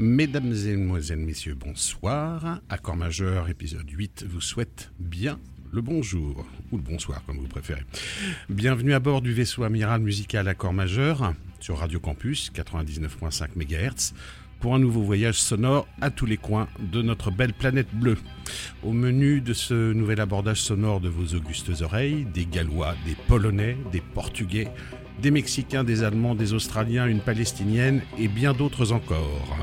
Mesdames et Mesdemoiselles, Messieurs, bonsoir. Accord majeur, épisode 8, vous souhaite bien le bonjour, ou le bonsoir comme vous préférez. Bienvenue à bord du vaisseau amiral musical Accord majeur sur Radio Campus 99.5 MHz pour un nouveau voyage sonore à tous les coins de notre belle planète bleue. Au menu de ce nouvel abordage sonore de vos augustes oreilles, des Gallois, des Polonais, des Portugais, des Mexicains, des Allemands, des Australiens, une Palestinienne et bien d'autres encore.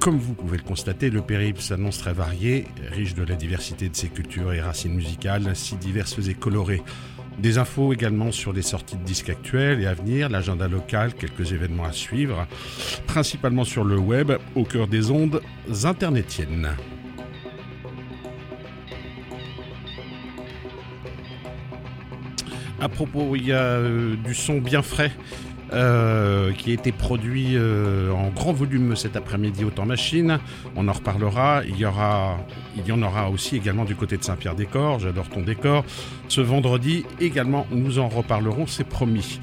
Comme vous pouvez le constater, le périple s'annonce très varié, riche de la diversité de ses cultures et racines musicales, si diverses et colorées. Des infos également sur les sorties de disques actuels et à venir, l'agenda local, quelques événements à suivre, principalement sur le web, au cœur des ondes internetiennes. À propos, il y a euh, du son bien frais euh, qui a été produit euh, en grand volume cet après-midi au temps machine. On en reparlera. Il y, il y en aura aussi également du côté de Saint-Pierre-des-Corps. J'adore ton décor. Ce vendredi également, nous en reparlerons, c'est promis.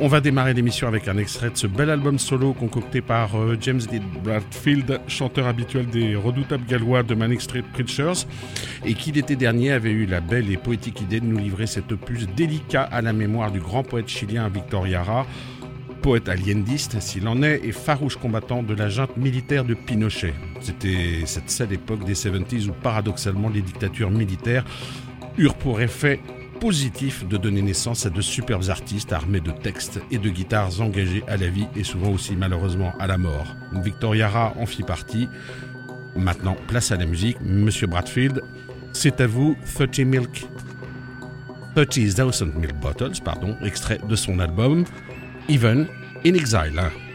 On va démarrer l'émission avec un extrait de ce bel album solo concocté par euh, James D. Bradfield, chanteur habituel des redoutables gallois de Manic Street Preachers, et qui l'été dernier avait eu la belle et poétique idée de nous livrer cet opus délicat à la mémoire du grand poète chilien Victor Yara, poète aliendiste s'il en est et farouche combattant de la junte militaire de Pinochet. C'était cette seule époque des 70s où paradoxalement les dictatures militaires eurent pour effet positif de donner naissance à de superbes artistes armés de textes et de guitares engagés à la vie et souvent aussi malheureusement à la mort. Victor Yara en fit partie. Maintenant, place à la musique. Monsieur Bradfield, c'est à vous 30 Milk 30,000 Milk Bottles, pardon, extrait de son album Even in Exile.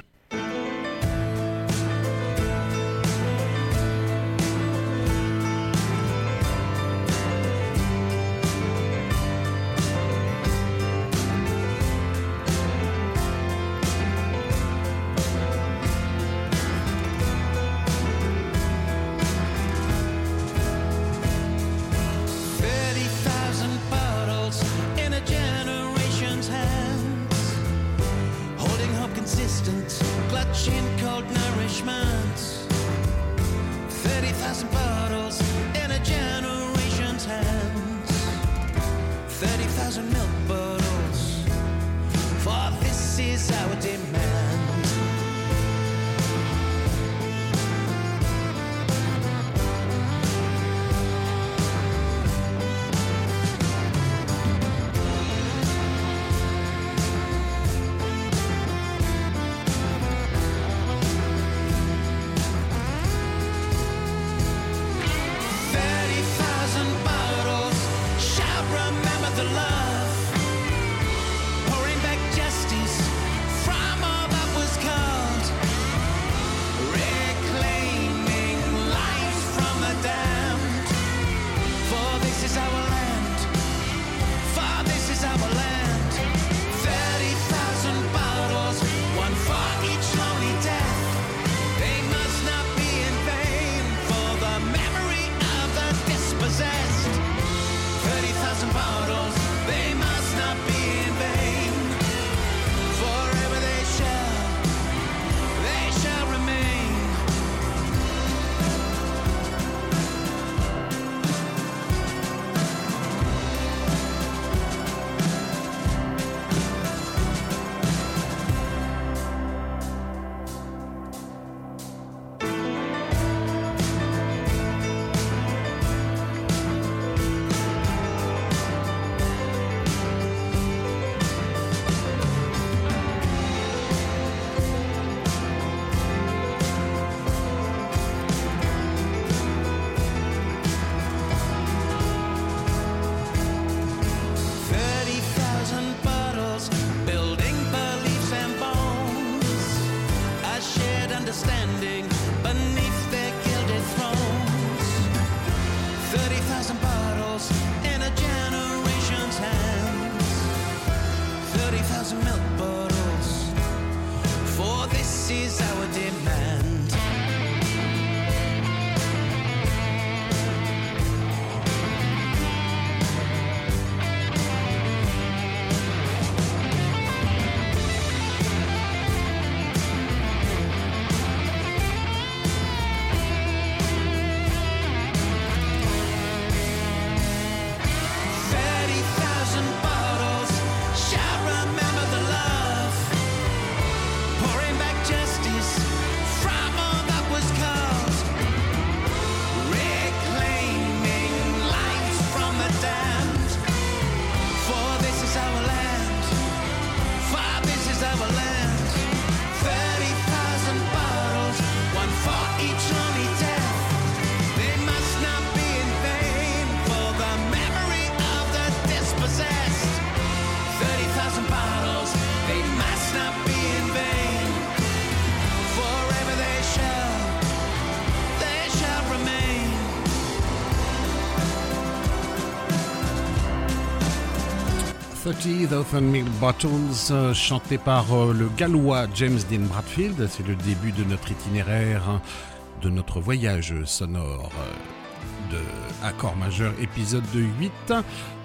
30 of Milk Bottles, euh, chanté par euh, le gallois James Dean Bradfield. C'est le début de notre itinéraire, hein, de notre voyage sonore euh, de Accord majeur, épisode 8.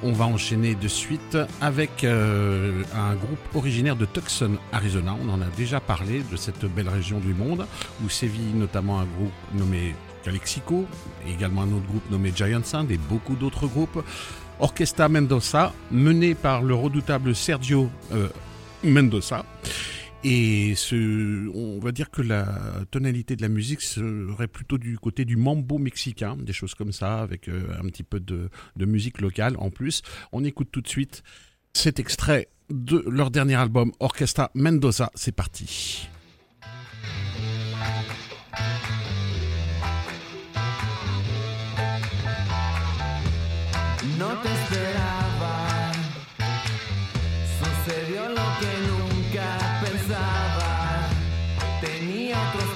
On va enchaîner de suite avec un groupe originaire de Tucson, Arizona. On en a déjà parlé de cette belle région du monde où sévit notamment un groupe nommé Calexico, également un autre groupe nommé Giant Sound et beaucoup d'autres groupes. Orquesta Mendoza, mené par le redoutable Sergio euh, Mendoza. Et on va dire que la tonalité de la musique serait plutôt du côté du mambo mexicain, des choses comme ça, avec euh, un petit peu de, musique locale en plus. On écoute tout de suite cet extrait de leur dernier album, Orquesta Mendoza. C'est parti. Lo que nunca pensaba. Tenía otros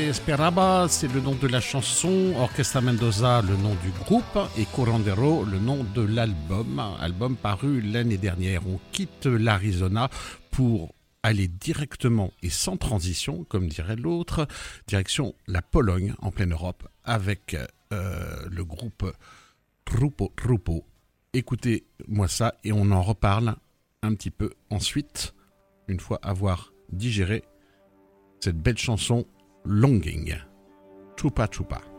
esperaba, c'est le nom de la chanson, Orquesta Mendoza, le nom du groupe, et Corandero, le nom de l'album, album paru l'année dernière. On quitte l'Arizona pour aller directement et sans transition, comme dirait l'autre, direction la Pologne, en pleine Europe, avec euh, le groupe Trupo Trupo. Écoutez-moi ça et on en reparle un petit peu ensuite, une fois avoir digéré cette belle chanson Longing. Chupa Chupa.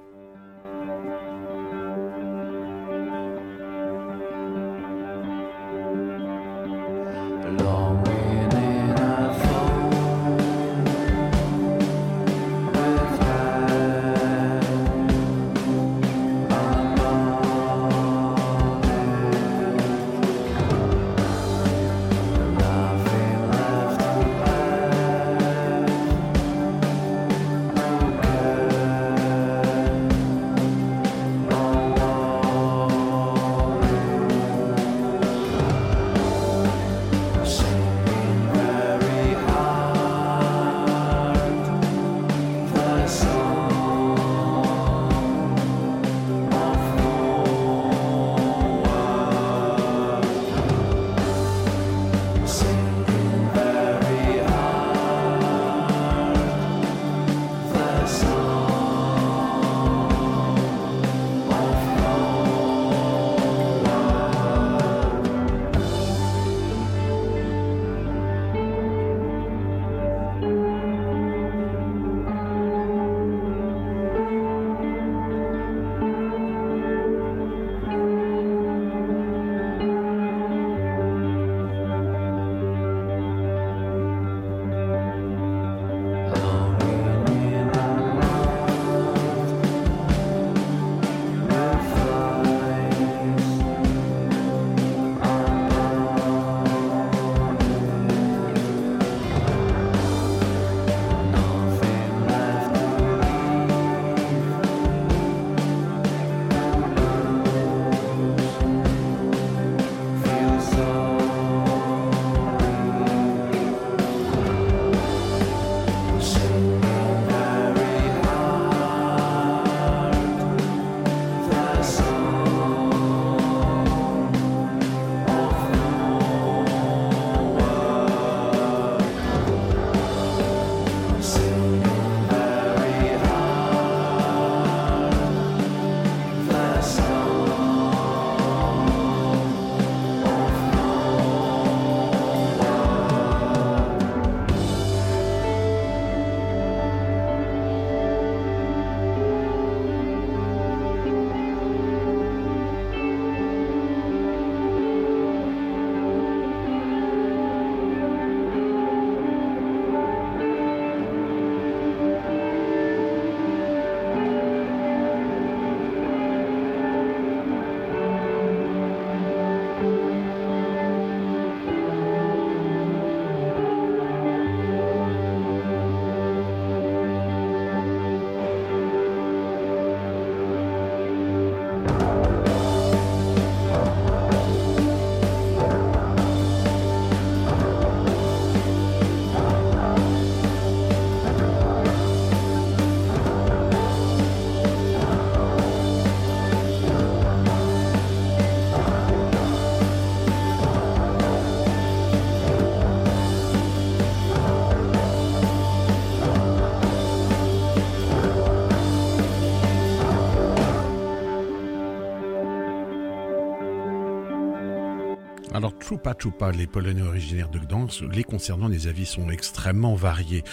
Trupa Trupa, les Polonais originaires de Gdansk. Les concernant, les avis sont extrêmement variés.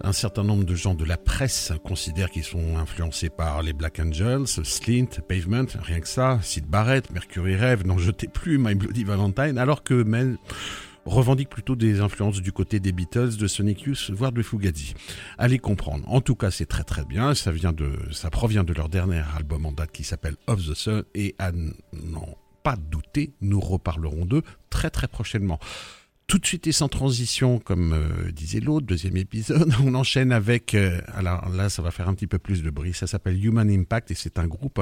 Un certain nombre de gens de la presse considèrent qu'ils sont influencés par les Black Angels, Slint, Pavement, rien que ça, Sid Barrett, Mercury Rev, N'en jetez plus, My Bloody Valentine, alors que Mel revendique plutôt des influences du côté des Beatles, de Sonic Youth, voire de Fugazi. Allez comprendre. En tout cas, c'est très très bien. Ça vient de, ça provient de leur dernier album en date qui s'appelle Of the Sun et à n'en pas douter, nous reparlerons d'eux très très prochainement. Tout de suite et sans transition, comme euh, disait l'autre, deuxième épisode, on enchaîne avec, euh, alors là ça va faire un petit peu plus de bruit, ça s'appelle Human Impact et c'est un groupe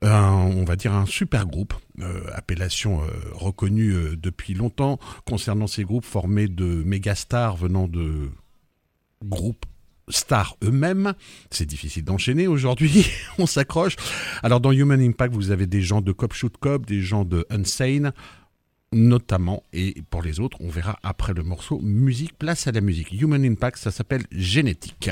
un- on va dire un super groupe, euh, appellation euh, reconnue euh, depuis longtemps concernant ces groupes formés de méga stars venant de groupes stars eux-mêmes. C'est difficile d'enchaîner aujourd'hui, on s'accroche. Alors dans Human Impact, vous avez des gens de Cop Shoot Cop, des gens de Unsane notamment, et pour les autres, on verra après le morceau Musique, place à la musique. Human Impact, ça s'appelle Génétique.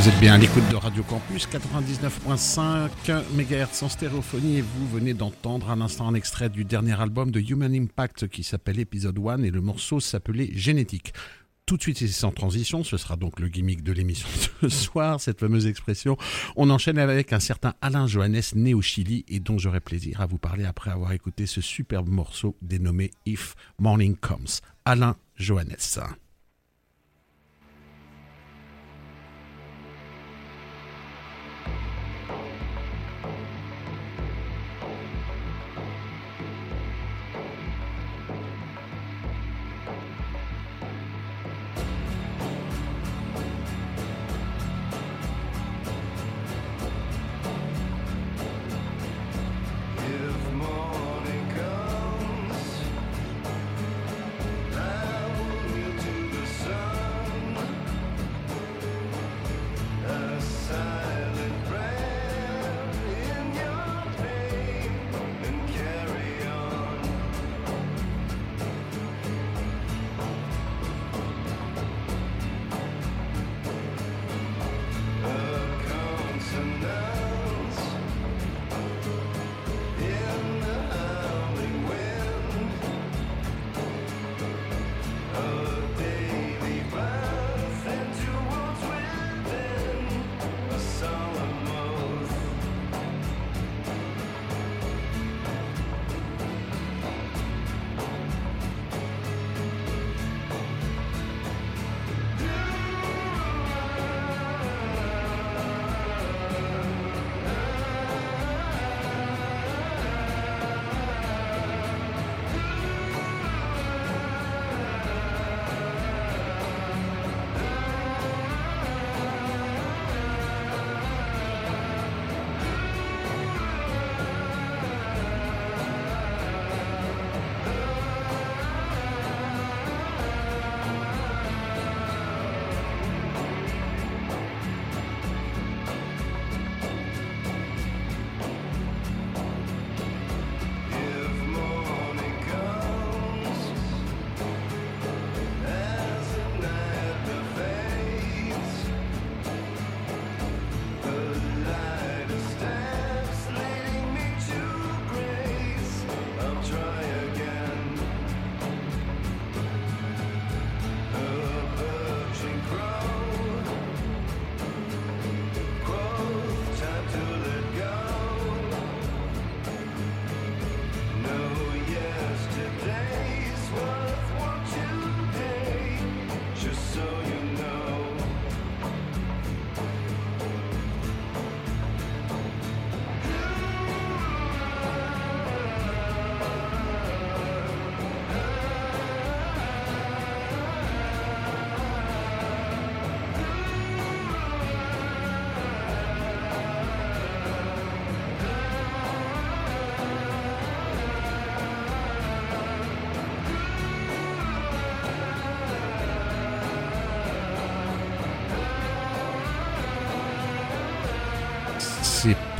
Vous êtes bien à l'écoute de Radio Campus 99.5 MHz en stéréophonie et vous venez d'entendre un instant un extrait du dernier album de Human Impact qui s'appelle Episode 1 et le morceau s'appelait Génétique. Tout de suite sans transition, ce sera donc le gimmick de l'émission de ce soir, cette fameuse expression. On enchaîne avec un certain Alain Johannes né au Chili et dont j'aurai plaisir à vous parler après avoir écouté ce superbe morceau dénommé If Morning Comes. Alain Johannes.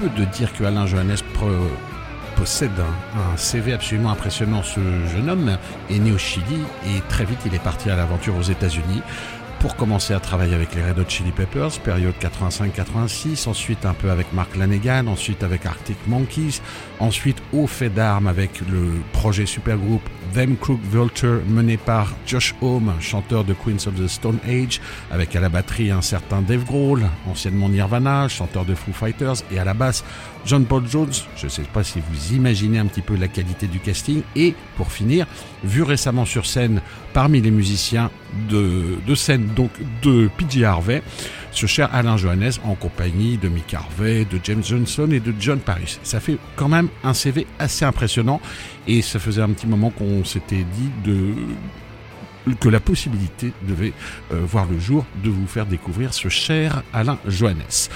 De dire que Alain Johannes possède un, un CV absolument impressionnant. Ce jeune homme est né au Chili et très vite il est parti à l'aventure aux États-Unis pour commencer à travailler avec les Red Hot Chili Peppers, période 85-86, ensuite un peu avec Mark Lanegan, ensuite avec Arctic Monkeys, ensuite au fait d'armes avec le projet supergroupe Them Crook Vulture mené par Josh Homme, chanteur de Queens of the Stone Age, avec à la batterie un certain Dave Grohl, anciennement Nirvana, chanteur de Foo Fighters, et à la basse John Paul Jones. Je ne sais pas si vous imaginez un petit peu la qualité du casting. Et pour finir, vu récemment sur scène parmi les musiciens de, de scène donc de PJ Harvey, ce cher Alain Johannes en compagnie de Mick Harvey, de James Johnson et de John Paris. Ça fait quand même un CV assez impressionnant et ça faisait un petit moment qu'on s'était dit de que la possibilité devait euh, voir le jour de vous faire découvrir ce cher Alain Johannes.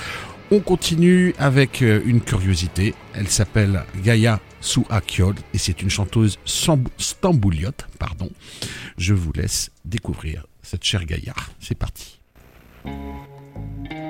On continue avec euh, une curiosité. Elle s'appelle Gaïa Souakiol et c'est une chanteuse stambouliote. Pardon. Je vous laisse découvrir cette chère Gaïa. C'est parti. Thank you.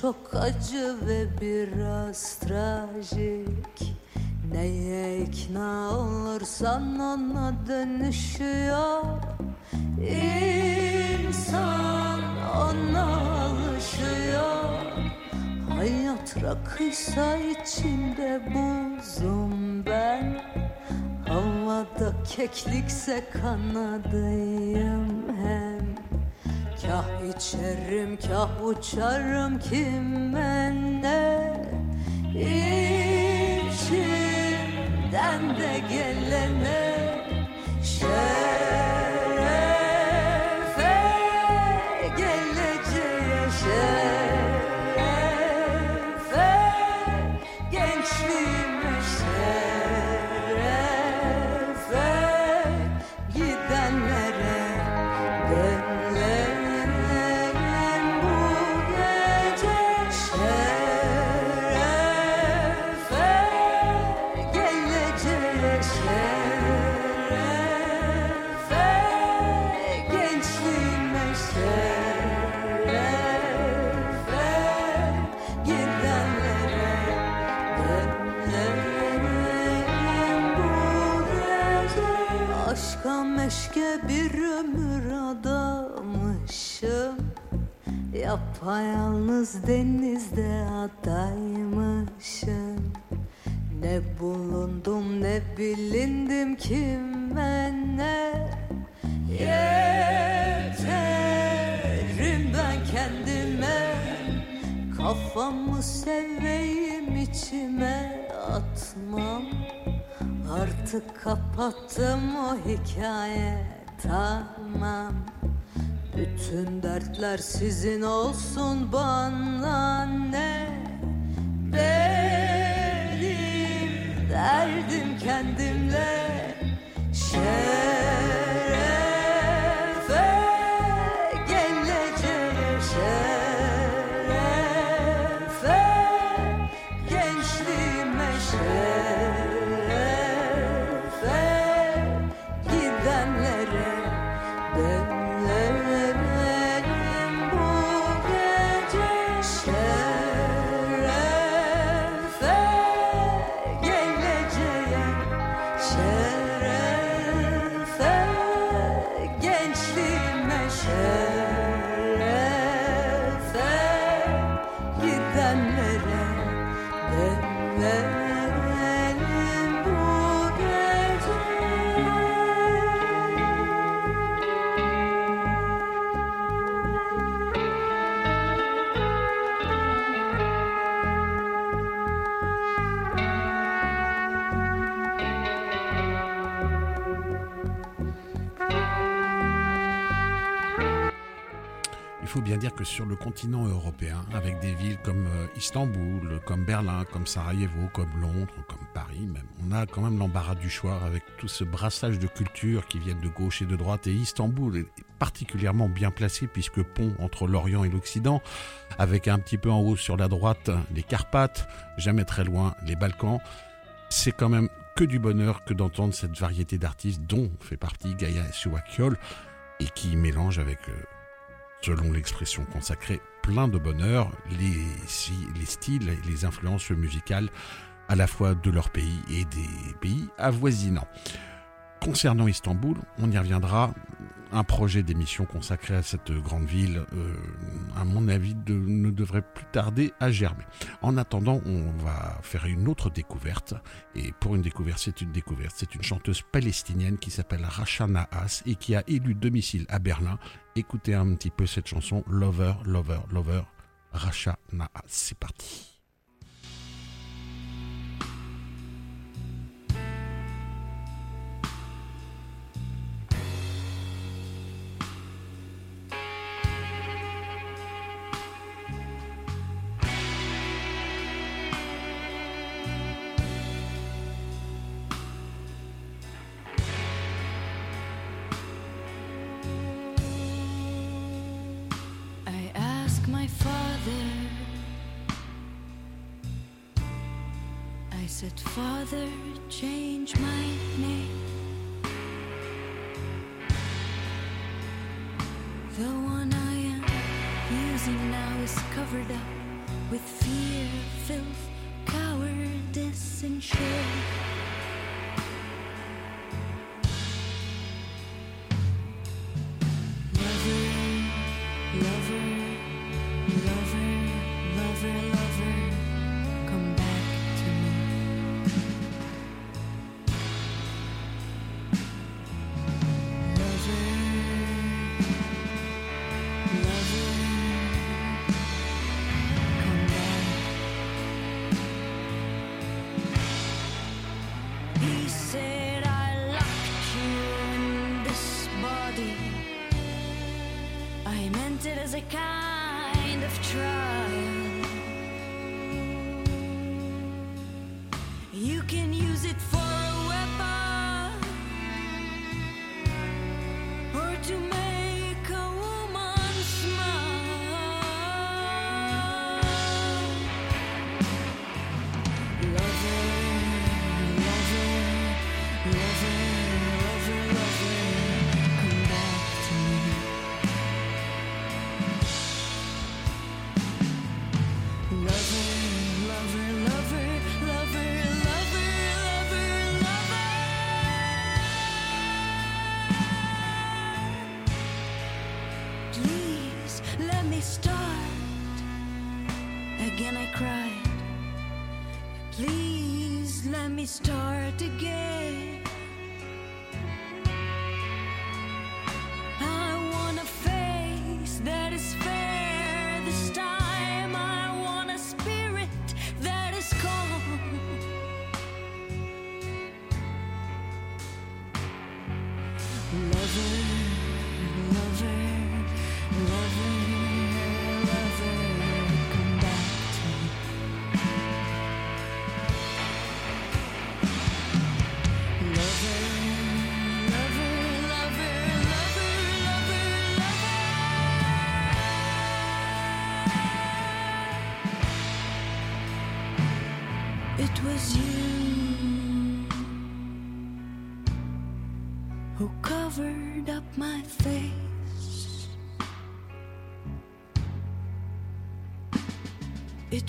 Çok acı ve biraz trajik. Neye ikna olursan ona dönüşüyor. İnsan ona alışıyor. Hayat rakıysa içinde buzum ben. Havada keklikse kanadıyım hem Kah içerim kah uçarım kime ne İçimden de gelene Şerefe Yapayalnız denizde adaymışım. Ne bulundum ne bilindim kime ne? Yeterim ben kendime Kafamı seveyim içime atmam. Artık kapattım o hikaye tamam Bütün dertler sizin olsun bana ne? Benim derdim kendimle. Şerefe dire que sur le continent européen, avec des villes comme euh, Istanbul, comme Berlin, comme Sarajevo, comme Londres, comme Paris on a quand même l'embarras du choix avec tout ce brassage de cultures qui viennent de gauche et de droite. Et Istanbul est particulièrement bien placé puisque pont entre l'Orient et l'Occident, avec un petit peu en haut sur la droite les Carpates, jamais très loin les Balkans. C'est quand même que du bonheur que d'entendre cette variété d'artistes dont fait partie Gaïa Suwakiol et qui mélange avec euh, selon l'expression consacrée, plein de bonheur, les, styles et les influences musicales à la fois de leur pays et des pays avoisinants. Concernant Istanbul, on y reviendra. Un projet d'émission consacré à cette grande ville, euh, à mon avis, ne devrait plus tarder à germer. En attendant, on va faire une autre découverte. Et pour une découverte, c'est une découverte. C'est une chanteuse palestinienne qui s'appelle Rasha Nahas et qui a élu domicile à Berlin. Écoutez un petit peu cette chanson Lover, Lover, Lover, Rasha Nahas. C'est parti. Cowardice, and meant it to get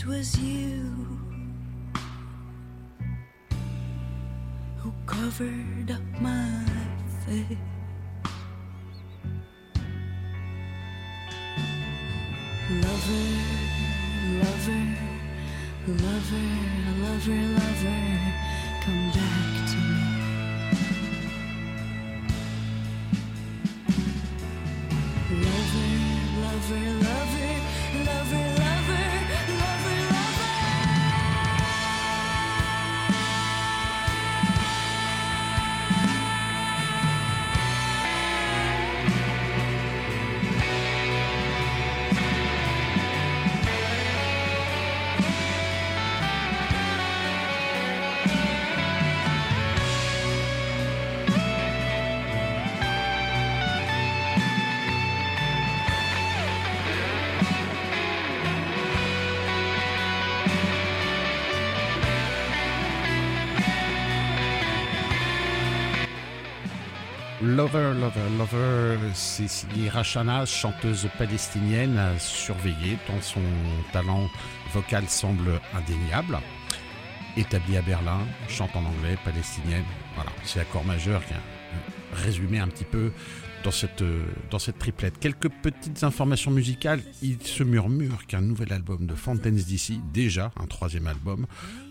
was you who covered up my face. Lover, lover, lover, lover, lover, come back to me. Lover, lover, lover, Lover, c'est Rachana, chanteuse palestinienne surveillée dont son talent vocal semble indéniable. Établie à Berlin, chante en anglais, palestinienne. Voilà, c'est l'accord majeur qui a résumé un petit peu dans cette, dans cette triplette. Quelques petites informations musicales. Il se murmure qu'un nouvel album de Fountains DC, déjà un troisième album,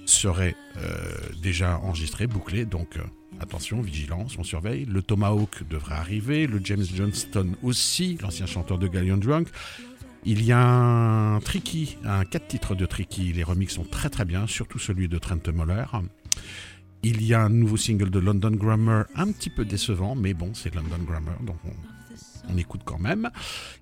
serait euh, déjà enregistré, bouclé. Donc euh, attention, vigilance, on surveille. Le Tomahawk devrait arriver, le James Johnston aussi, l'ancien chanteur de Galleon Drunk. Il y a un Tricky, un 4 titres de Tricky. Les remixes sont très très bien, surtout celui de Trent Moller. Il y a un nouveau single de London Grammar, un petit peu décevant, mais bon, c'est London Grammar, donc on, écoute quand même.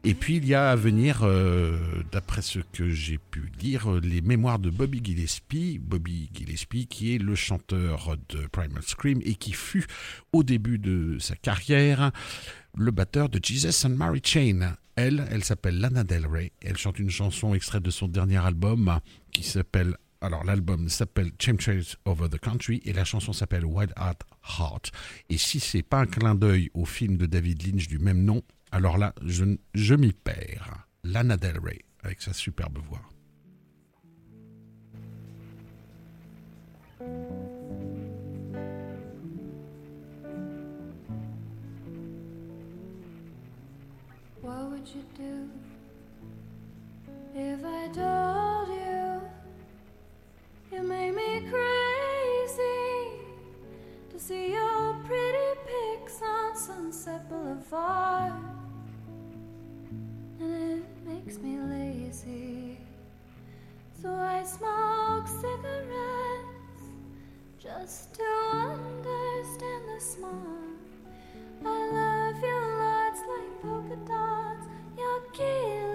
Et puis il y a à venir, euh, d'après ce que j'ai pu lire, les mémoires de Bobby Gillespie. Bobby Gillespie, qui est le chanteur de Primal Scream et qui fut, au début de sa carrière, le batteur de Jesus and Mary Chain. Elle, elle s'appelle Lana Del Rey. Elle chante une chanson extraite de son dernier album qui s'appelle alors l'album s'appelle Chemtrails Over the Country et la chanson s'appelle Wild at Heart. Et si c'est pas un clin d'œil au film de David Lynch du même nom, Alors là, je, je m'y perds. Lana Del Rey, avec sa superbe voix. What would you do if I you you made me crazy to see your pretty pics on Sunset Boulevard? And it makes me lazy, so I smoke cigarettes just to understand the smart. I love you lots like polka dots. You're killing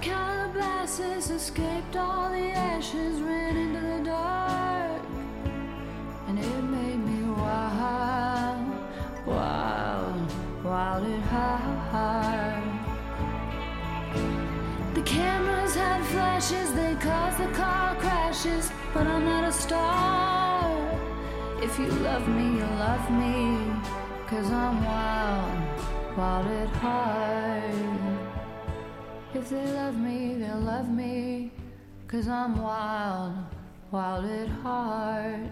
Calabasas, escaped all the ashes, ran into the dark, and it made me wild, wild, wild at heart. The cameras had flashes, they caused the car crashes, but I'm not a star. If you love me, you love me, cause I'm wild, wild at heart. They love me, they'll love me. Cause I'm wild, wild at heart.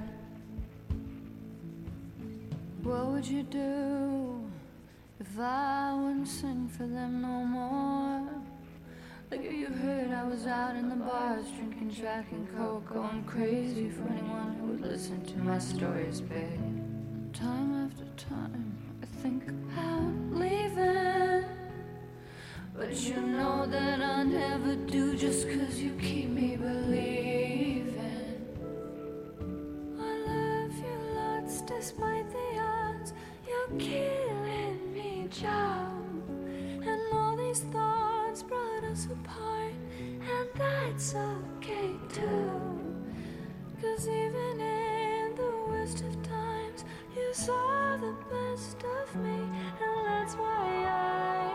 What would you do if I wouldn't sing for them no more? Like if you heard I was out in the bars drinking Jack and Coke, going crazy for anyone who would listen to my stories, babe. Time after time, I think about leaving. But you know that I never do just cause you keep me believing. I love you lots despite the odds. You're killing me, Joe. And all these thoughts brought us apart. And that's okay too. Cause even in the worst of times, you saw the best of me. And that's why I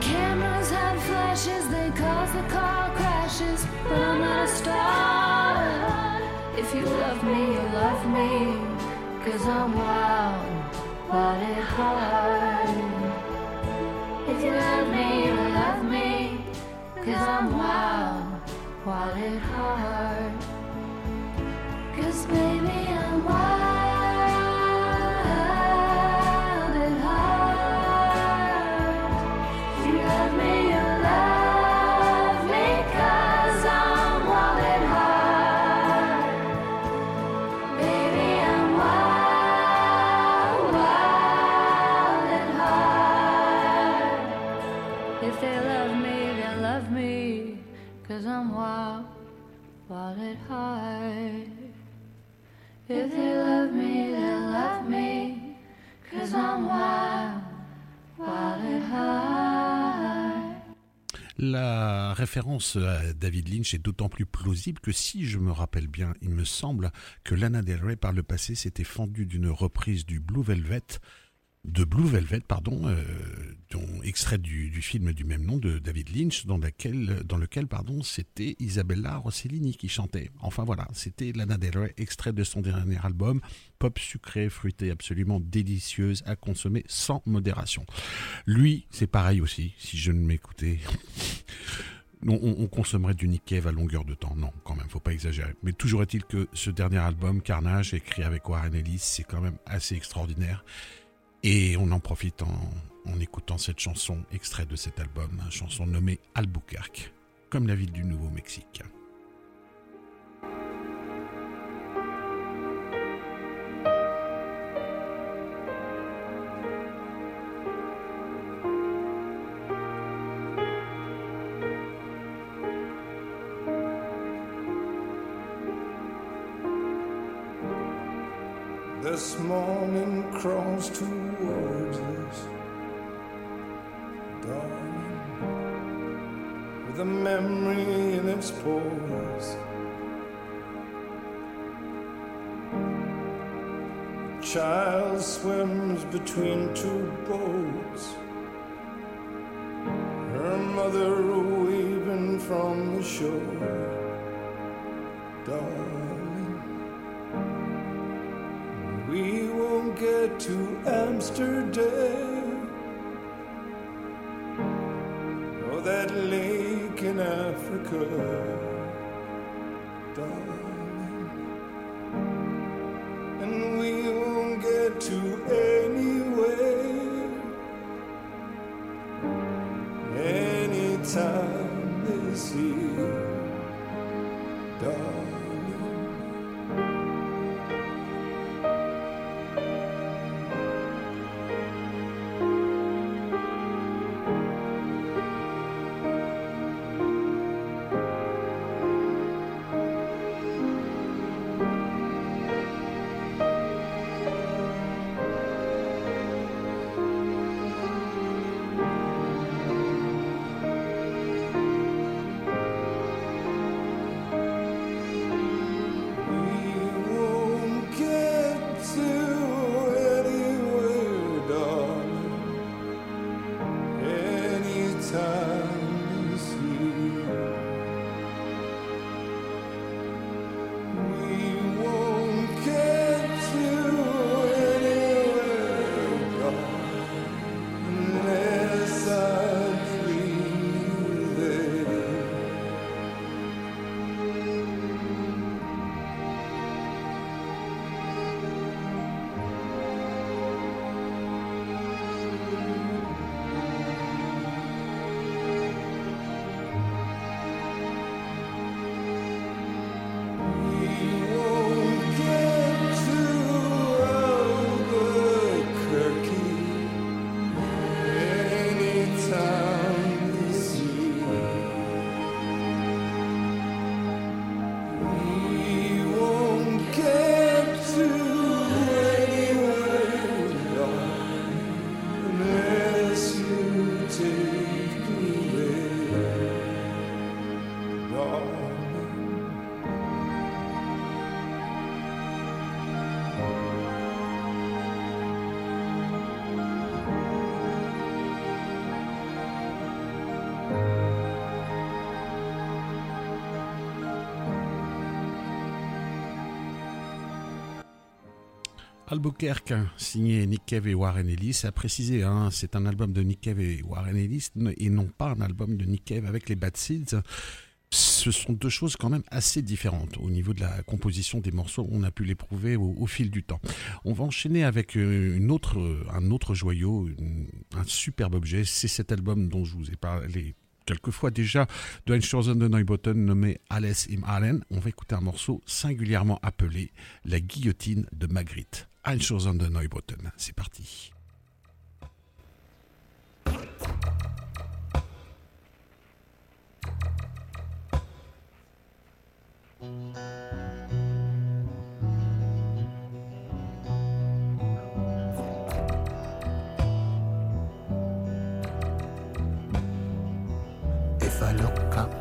cameras had flashes, they caused the car crashes, but I'm not a star. If you love me, you love me, cause I'm wild, wild at heart. If you love me, you love me, cause I'm wild, wild at heart. Cause baby, I'm wild référence à David Lynch est d'autant plus plausible que si je me rappelle bien, il me semble que Lana Del Rey par le passé s'était fendue d'une reprise du Blue Velvet, de Blue Velvet, pardon, euh, dont, extrait du, film du même nom de David Lynch, dans lequel, pardon, c'était Isabella Rossellini qui chantait. Enfin voilà, c'était Lana Del Rey, extrait de son dernier album, pop sucré, fruité, absolument délicieuse à consommer sans modération. Lui, c'est pareil aussi, si je ne m'écoutais. On, on- on consommerait du Nick à longueur de temps. Non, quand même, faut pas exagérer. Mais toujours est-il que ce dernier album, Carnage, écrit avec Warren Ellis, c'est quand même assez extraordinaire. Et on en profite en, en écoutant cette chanson, extrait de cet album, chanson nommée Albuquerque, comme la ville du Nouveau-Mexique. Pores. Child swims between two boats, her mother waving from the shore, darling. We won't get to Amsterdam Africa. Albuquerque, signé Nick Cave et Warren Ellis. À préciser, hein, c'est un album de Nick Cave et Warren Ellis et non pas un album de Nick Cave avec les Bad Seeds. Ce sont deux choses quand même assez différentes au niveau de la composition des morceaux. On a pu l'éprouver au, fil du temps. On va enchaîner avec euh, un autre joyau, un superbe objet. C'est cet album dont je vous ai parlé quelquefois déjà de Einstürzen de Neubotten nommé Alles im Allen. On va écouter un morceau singulièrement appelé La guillotine de Magritte. Einstürzen de Neubotten. C'est parti. I look up,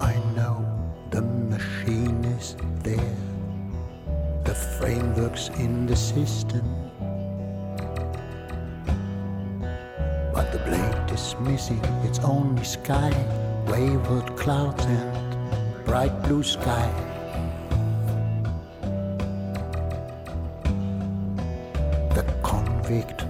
I know the machine is there. The framework's in the system. But the blade is missing, it's only sky, wayward clouds and bright blue sky. The convict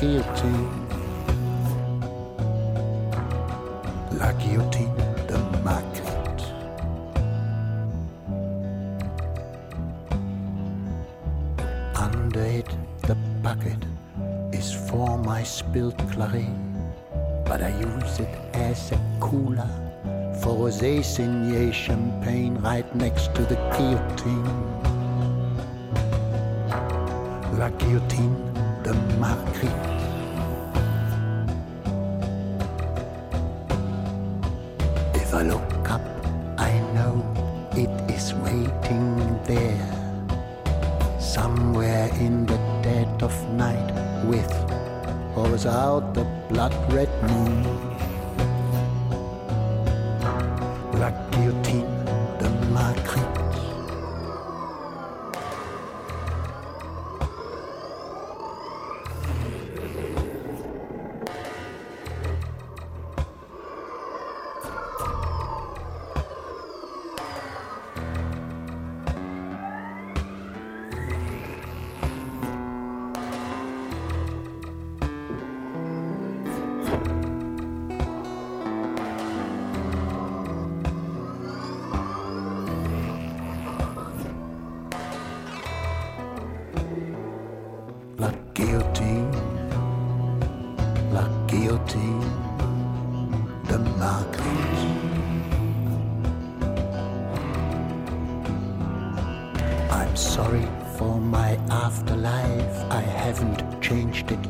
guillotine. La guillotine de Magritte. Under it, the bucket is for my spilled claret, but I use it as a cooler for rosé signé champagne right next to the guillotine.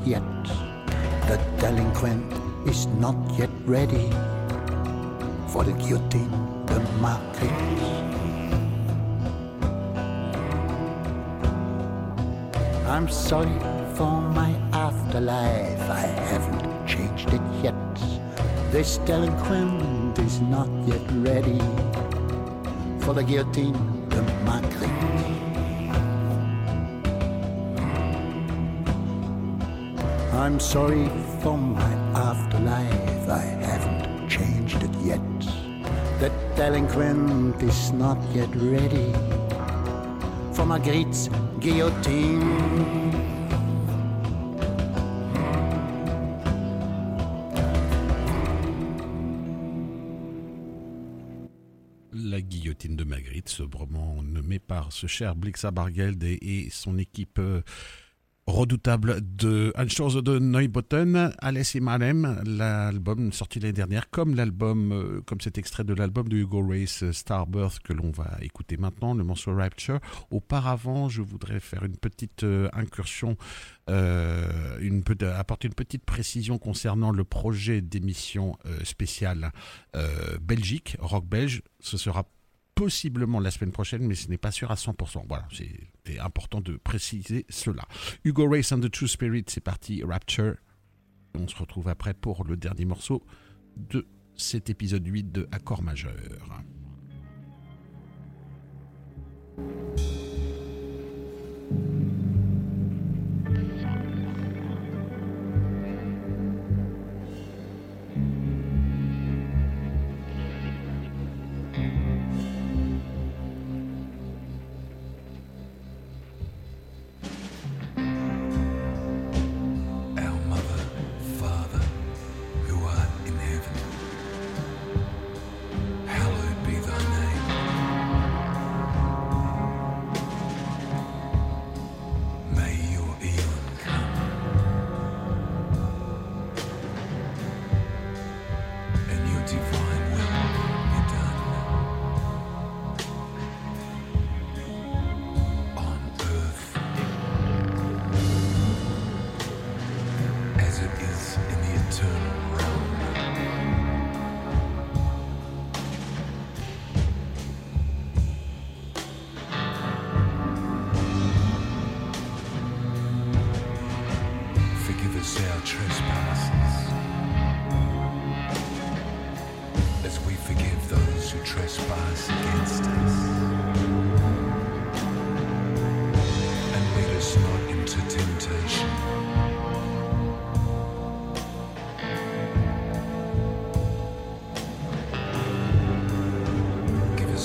Yet. The delinquent is not yet ready for the guillotine the Marguerite. I'm sorry for my afterlife. I haven't changed it yet. This delinquent is not yet ready for the guillotine the Magritte. I'm sorry for my afterlife. I haven't changed it yet. The delinquent is not yet ready for Marguerite's guillotine. La guillotine de Magritte, sobrement nommée par ce cher Blixa Bargeld et, et son équipe euh, redoutable de Anschurze de Neubotten, Alice et Malem, l'album sorti l'année dernière, comme l'album, euh, comme cet extrait de l'album de Hugo Race, euh, Starbirth, que l'on va écouter maintenant, le morceau Rapture. Auparavant, je voudrais faire une petite euh, incursion, euh, apporter une petite précision concernant le projet d'émission spéciale Belgique, rock belge. Ce sera possiblement la semaine prochaine, mais ce n'est pas sûr à 100%. Voilà, c'était important de préciser cela. Hugo Race and the True Spirit, c'est parti, Rapture. On se retrouve après pour le dernier morceau de cet épisode 8 de Accord majeur.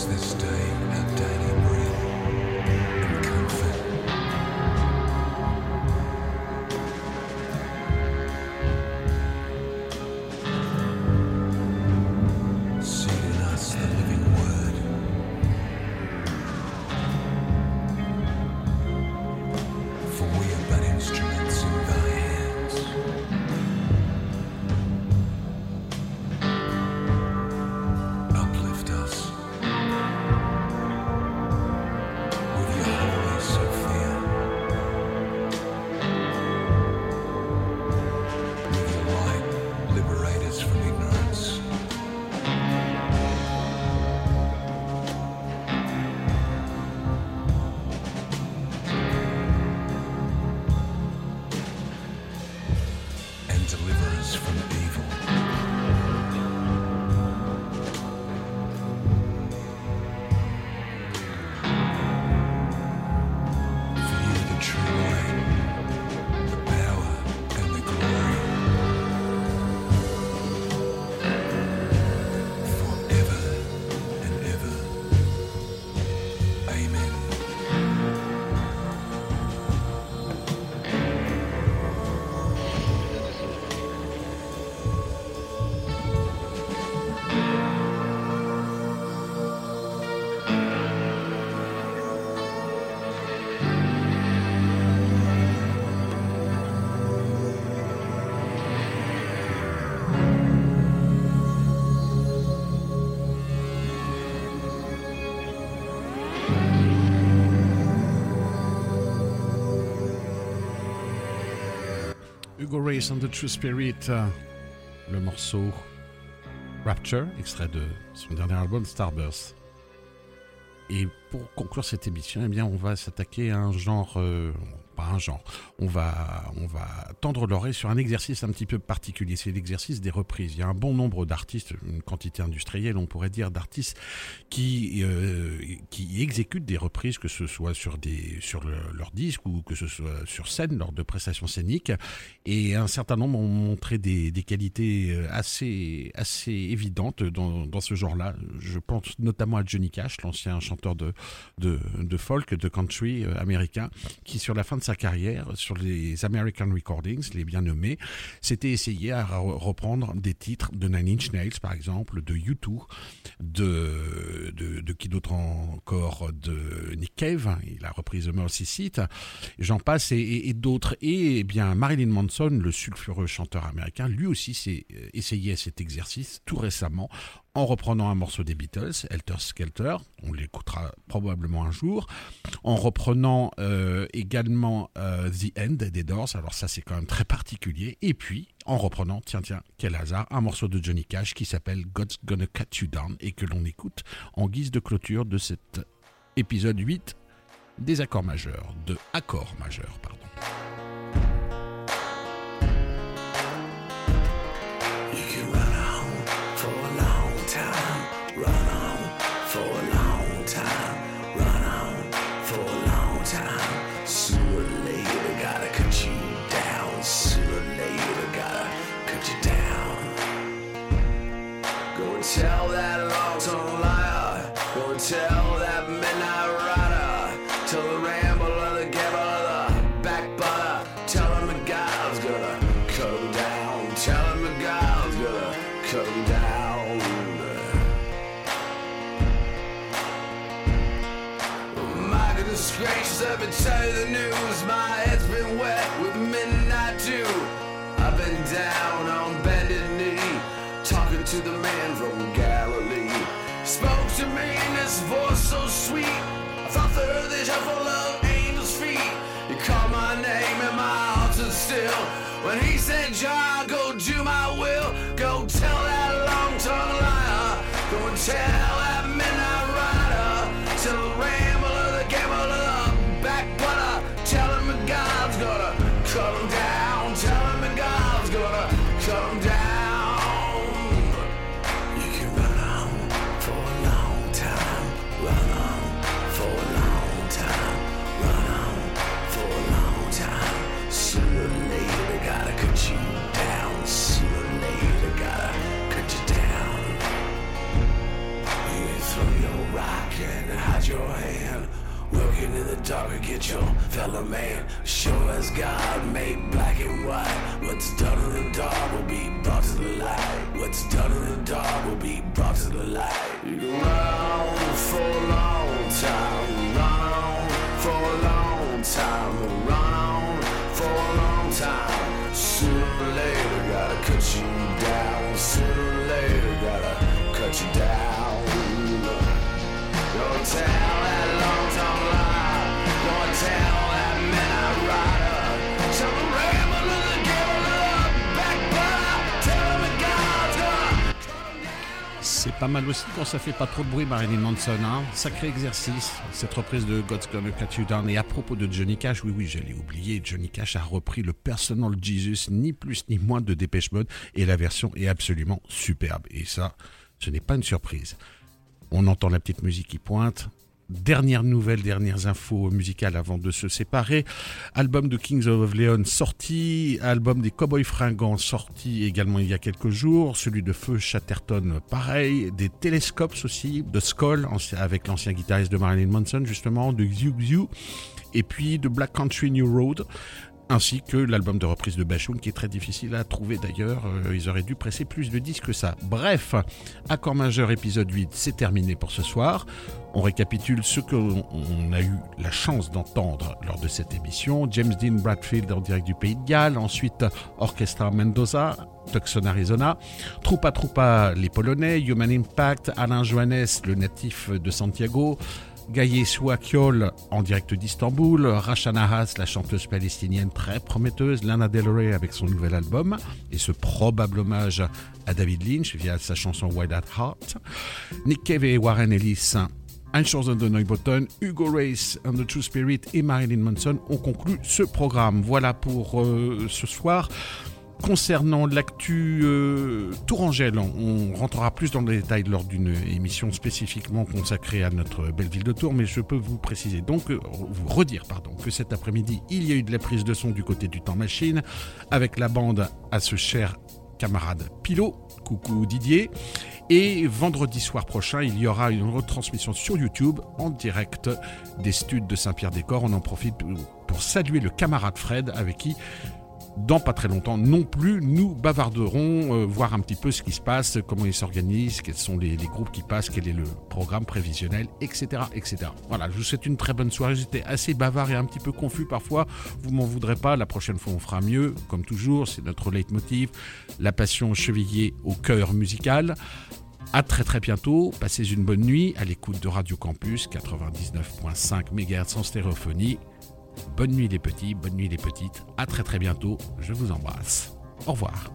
this. Hugo Race and the True Spirit, euh, le morceau Rapture, extrait de son dernier album Starburst. Et pour conclure cette émission, eh bien, on va s'attaquer à un genre, euh, pas un genre, on va, on va tendre l'oreille sur un exercice un petit peu particulier. C'est l'exercice des reprises. Il y a un bon nombre d'artistes, une quantité industrielle, on pourrait dire, d'artistes qui, euh, qui exécutent des reprises, que ce soit sur des, sur le- leur disque ou que ce soit sur scène lors de prestations scéniques. Et un certain nombre ont montré des, des qualités euh, assez, assez évidentes dans, dans ce genre-là. Je pense notamment à Johnny Cash, l'ancien chanteur de, de, de folk, de country euh, américain, qui sur la fin de sa carrière, sur les American Recordings, les bien nommés, s'était essayé à re- reprendre des titres de Nine Inch Nails, par exemple, de U2, de, de, qui d'autre encore, de Nick Cave, il a repris The Mercy Seat, j'en passe, et, et- et d'autres. Et eh bien Marilyn Manson, le sulfureux chanteur américain, lui aussi s'est euh, essayé à cet exercice tout récemment en reprenant un morceau des Beatles, Helter Skelter, on l'écoutera probablement un jour, en reprenant euh, également euh, The End des Doors, alors ça c'est quand même très particulier, et puis en reprenant, tiens tiens, quel hasard, un morceau de Johnny Cash qui s'appelle God's Gonna Cut You Down et que l'on écoute en guise de clôture de cet épisode 8 des accords majeurs, de accords majeurs, pardon. You down. Go and tell that man. Sure as God made black and white. What's done in the dark will be brought to the light. What's done pas mal aussi quand ça fait pas trop de bruit Marilyn Manson, hein. Sacré exercice, cette reprise de God's Gonna Cut You Down. Et à propos de Johnny Cash, oui oui, j'allais oublier, Johnny Cash a repris le Personal Jesus, ni plus ni moins de Dépêche Mode, et la version est absolument superbe. Et ça, ce n'est pas une surprise. On entend la petite musique qui pointe. Dernière nouvelle, dernières infos musicales avant de se séparer. Album de Kings of Leon sorti, album des Cowboys Fringants sorti également il y a quelques jours, celui de Feu Chatterton pareil, des Telescopes aussi, de Skull avec l'ancien guitariste de Marilyn Manson justement, de Xiu Xiu, et puis de Black Country New Road ainsi que l'album de reprise de Bashoun qui est très difficile à trouver d'ailleurs, euh, ils auraient dû presser plus de disques que ça. Bref, Accord majeur épisode 8, c'est terminé pour ce soir. On récapitule ce qu'on a eu la chance d'entendre lors de cette émission. James Dean Bradfield en direct du Pays de Galles, ensuite Orchestra Mendoza, Tucson, Arizona, Troupa Troupa, les Polonais, Human Impact, Alain Johannes, le natif de Santiago, Gaye Souakiol en direct d'Istanbul, Rachana Haas, la chanteuse palestinienne très prometteuse, Lana Del Rey avec son nouvel album et ce probable hommage à David Lynch via sa chanson Wild at Heart, Nick Cave et Warren Ellis Einshausen de Neubotten, Hugo Race and the True Spirit et Marilyn Manson ont conclu ce programme. Voilà pour euh, ce soir. Concernant l'actu euh, Tourangelle, on rentrera plus dans les détails lors d'une émission spécifiquement consacrée à notre belle ville de Tours, mais je peux vous préciser donc, euh, vous redire pardon, que cet après-midi, il y a eu de la prise de son du côté du temps machine avec la bande à ce cher camarade Pilot. Coucou Didier. Et vendredi soir prochain, il y aura une retransmission sur YouTube en direct des studs de Saint-Pierre-des-Corps. On en profite pour saluer le camarade Fred avec qui dans pas très longtemps non plus, nous bavarderons, euh, voir un petit peu ce qui se passe, comment ils s'organisent, quels sont les, groupes qui passent, quel est le programme prévisionnel, etc., etc. Voilà, je vous souhaite une très bonne soirée. J'étais assez bavard et un petit peu confus parfois. Vous m'en voudrez pas. La prochaine fois, on fera mieux. Comme toujours, c'est notre leitmotiv. La passion chevillée au cœur musical. À très très bientôt, passez une bonne nuit à l'écoute de Radio Campus 99.5 MHz en stéréophonie. Bonne nuit les petits, bonne nuit les petites. À très très bientôt. Je vous embrasse. Au revoir.